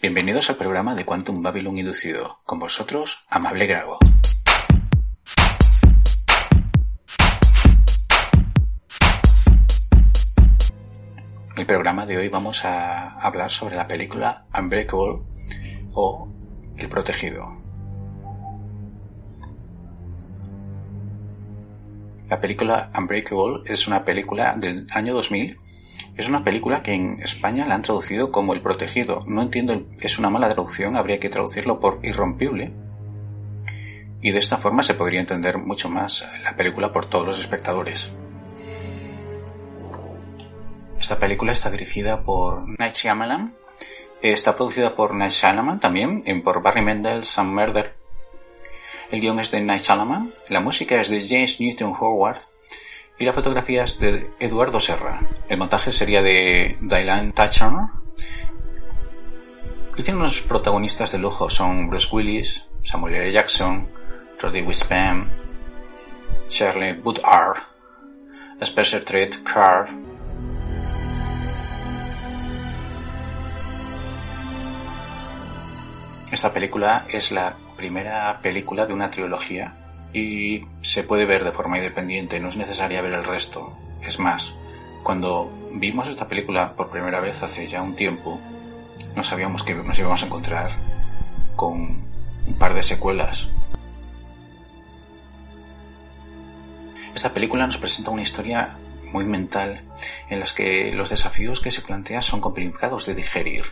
Bienvenidos al programa de Quantum Babylon Inducido. Con vosotros, Amable Grago. El programa de hoy vamos a hablar sobre la película Unbreakable o El Protegido. La película Unbreakable es una película del año 2000 es una película que en España la han traducido como El Protegido. No entiendo, es una mala traducción, habría que traducirlo por Irrompible. Y de esta forma se podría entender mucho más la película por todos los espectadores. Esta película está dirigida por Night Shyamalan. Está producida por Night Shyamalan también, y por Barry Mendel, Sam Murder. El guion es de Night Shyamalan. La música es de James Newton Howard y la fotografía es de Eduardo Serra. El montaje sería de Dylan Thatcher. Y tiene unos protagonistas de lujo, son Bruce Willis, Samuel L. Jackson, Roddy Wispam, Shirley Woodard, Spencer Tread Carr, Esta película es la primera película de una trilogía y se puede ver de forma independiente, no es necesaria ver el resto. Es más, cuando vimos esta película por primera vez hace ya un tiempo, no sabíamos que nos íbamos a encontrar con un par de secuelas. Esta película nos presenta una historia muy mental en las que los desafíos que se plantean son complicados de digerir,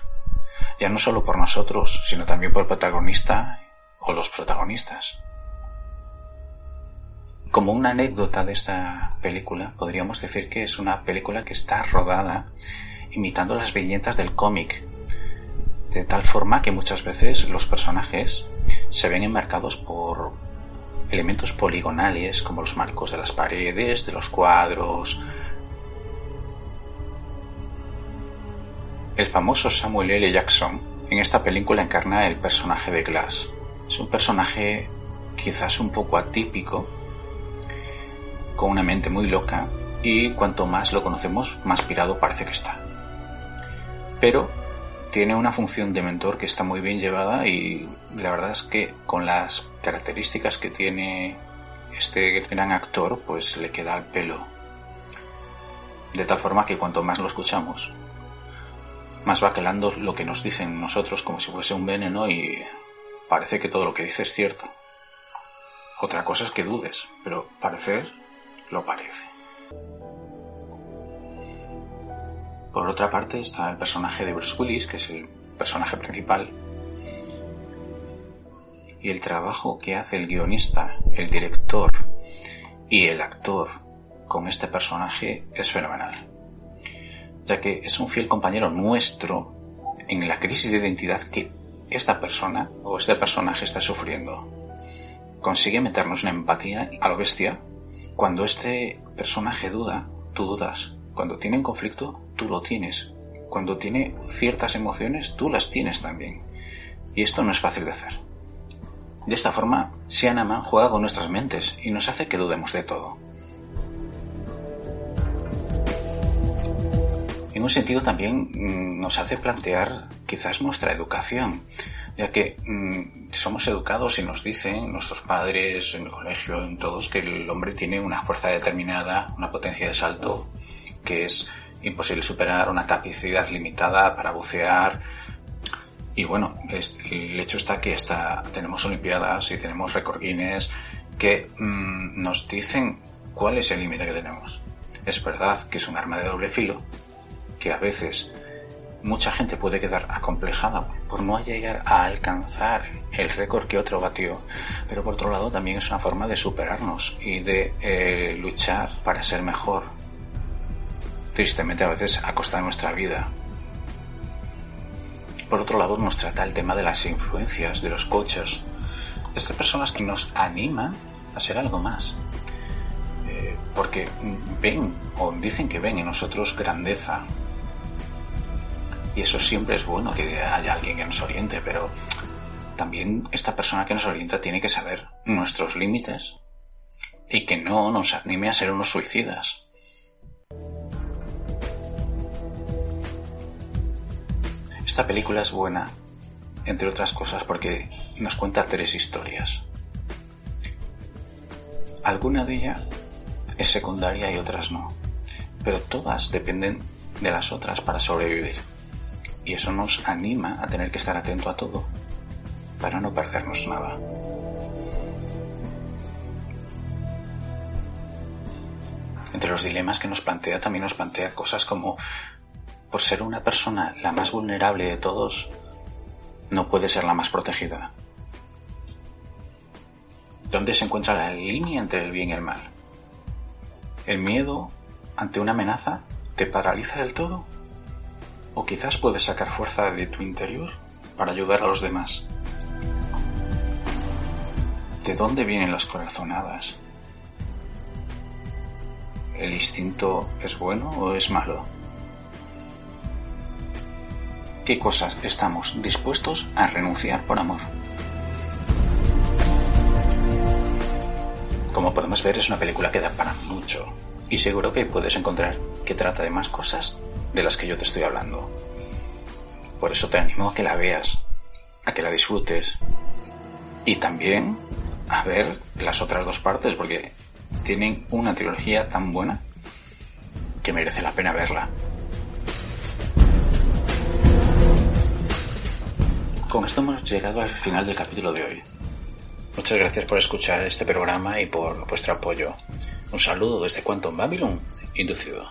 ya no solo por nosotros, sino también por el protagonista o los protagonistas. Como una anécdota de esta película, podríamos decir que es una película que está rodada imitando las viñetas del cómic, de tal forma que muchas veces los personajes se ven enmarcados por elementos poligonales como los marcos de las paredes, de los cuadros. El famoso Samuel L. Jackson en esta película encarna el personaje de Glass. Es un personaje quizás un poco atípico, con una mente muy loca y cuanto más lo conocemos, más pirado parece que está. Pero tiene una función de mentor que está muy bien llevada y la verdad es que con las características que tiene este gran actor, pues le queda al pelo. De tal forma que cuanto más lo escuchamos, más va calando lo que nos dicen nosotros como si fuese un veneno y parece que todo lo que dice es cierto. Otra cosa es que dudes, pero parecer lo parece. Por otra parte está el personaje de Bruce Willis, que es el personaje principal, y el trabajo que hace el guionista, el director y el actor con este personaje es fenomenal, ya que es un fiel compañero nuestro en la crisis de identidad que esta persona o este personaje está sufriendo. Consigue meternos una empatía a lo bestia cuando este personaje duda, tú dudas. Cuando tiene un conflicto, tú lo tienes. Cuando tiene ciertas emociones, tú las tienes también. Y esto no es fácil de hacer. De esta forma, Sianaman juega con nuestras mentes y nos hace que dudemos de todo. En un sentido también mm, nos hace plantear quizás nuestra educación, ya que mm, somos educados y nos dicen nuestros padres, en el colegio, en todos, que el hombre tiene una fuerza determinada, una potencia de salto que es imposible superar, una capacidad limitada para bucear. Y bueno, el hecho está que tenemos Olimpiadas y tenemos récord que mm, nos dicen cuál es el límite que tenemos. Es verdad que es un arma de doble filo, que a veces mucha gente puede quedar acomplejada por no llegar a alcanzar el récord que otro batió, pero por otro lado también es una forma de superarnos y de eh, luchar para ser mejor. Tristemente a veces a costa de nuestra vida. por otro lado nos trata el tema de las influencias, de los coaches, de estas personas que nos animan a ser algo más. Eh, porque ven o dicen que ven en nosotros grandeza. Y eso siempre es bueno que haya alguien que nos oriente, pero también esta persona que nos orienta tiene que saber nuestros límites y que no nos anime a ser unos suicidas. Esta película es buena, entre otras cosas, porque nos cuenta tres historias. Alguna de ellas es secundaria y otras no, pero todas dependen de las otras para sobrevivir. Y eso nos anima a tener que estar atento a todo, para no perdernos nada. Entre los dilemas que nos plantea también nos plantea cosas como, por ser una persona la más vulnerable de todos, no puede ser la más protegida. ¿Dónde se encuentra la línea entre el bien y el mal? ¿El miedo ante una amenaza te paraliza del todo? ¿O quizás puedes sacar fuerza de tu interior para ayudar a los demás? ¿De dónde vienen las corazonadas? ¿El instinto es bueno o es malo? ¿Qué cosas estamos dispuestos a renunciar por amor? Como podemos ver es una película que da para mucho y seguro que puedes encontrar que trata de más cosas de las que yo te estoy hablando. Por eso te animo a que la veas, a que la disfrutes y también a ver las otras dos partes porque tienen una trilogía tan buena que merece la pena verla. Con esto hemos llegado al final del capítulo de hoy. Muchas gracias por escuchar este programa y por vuestro apoyo. Un saludo desde Quantum Babylon, inducido.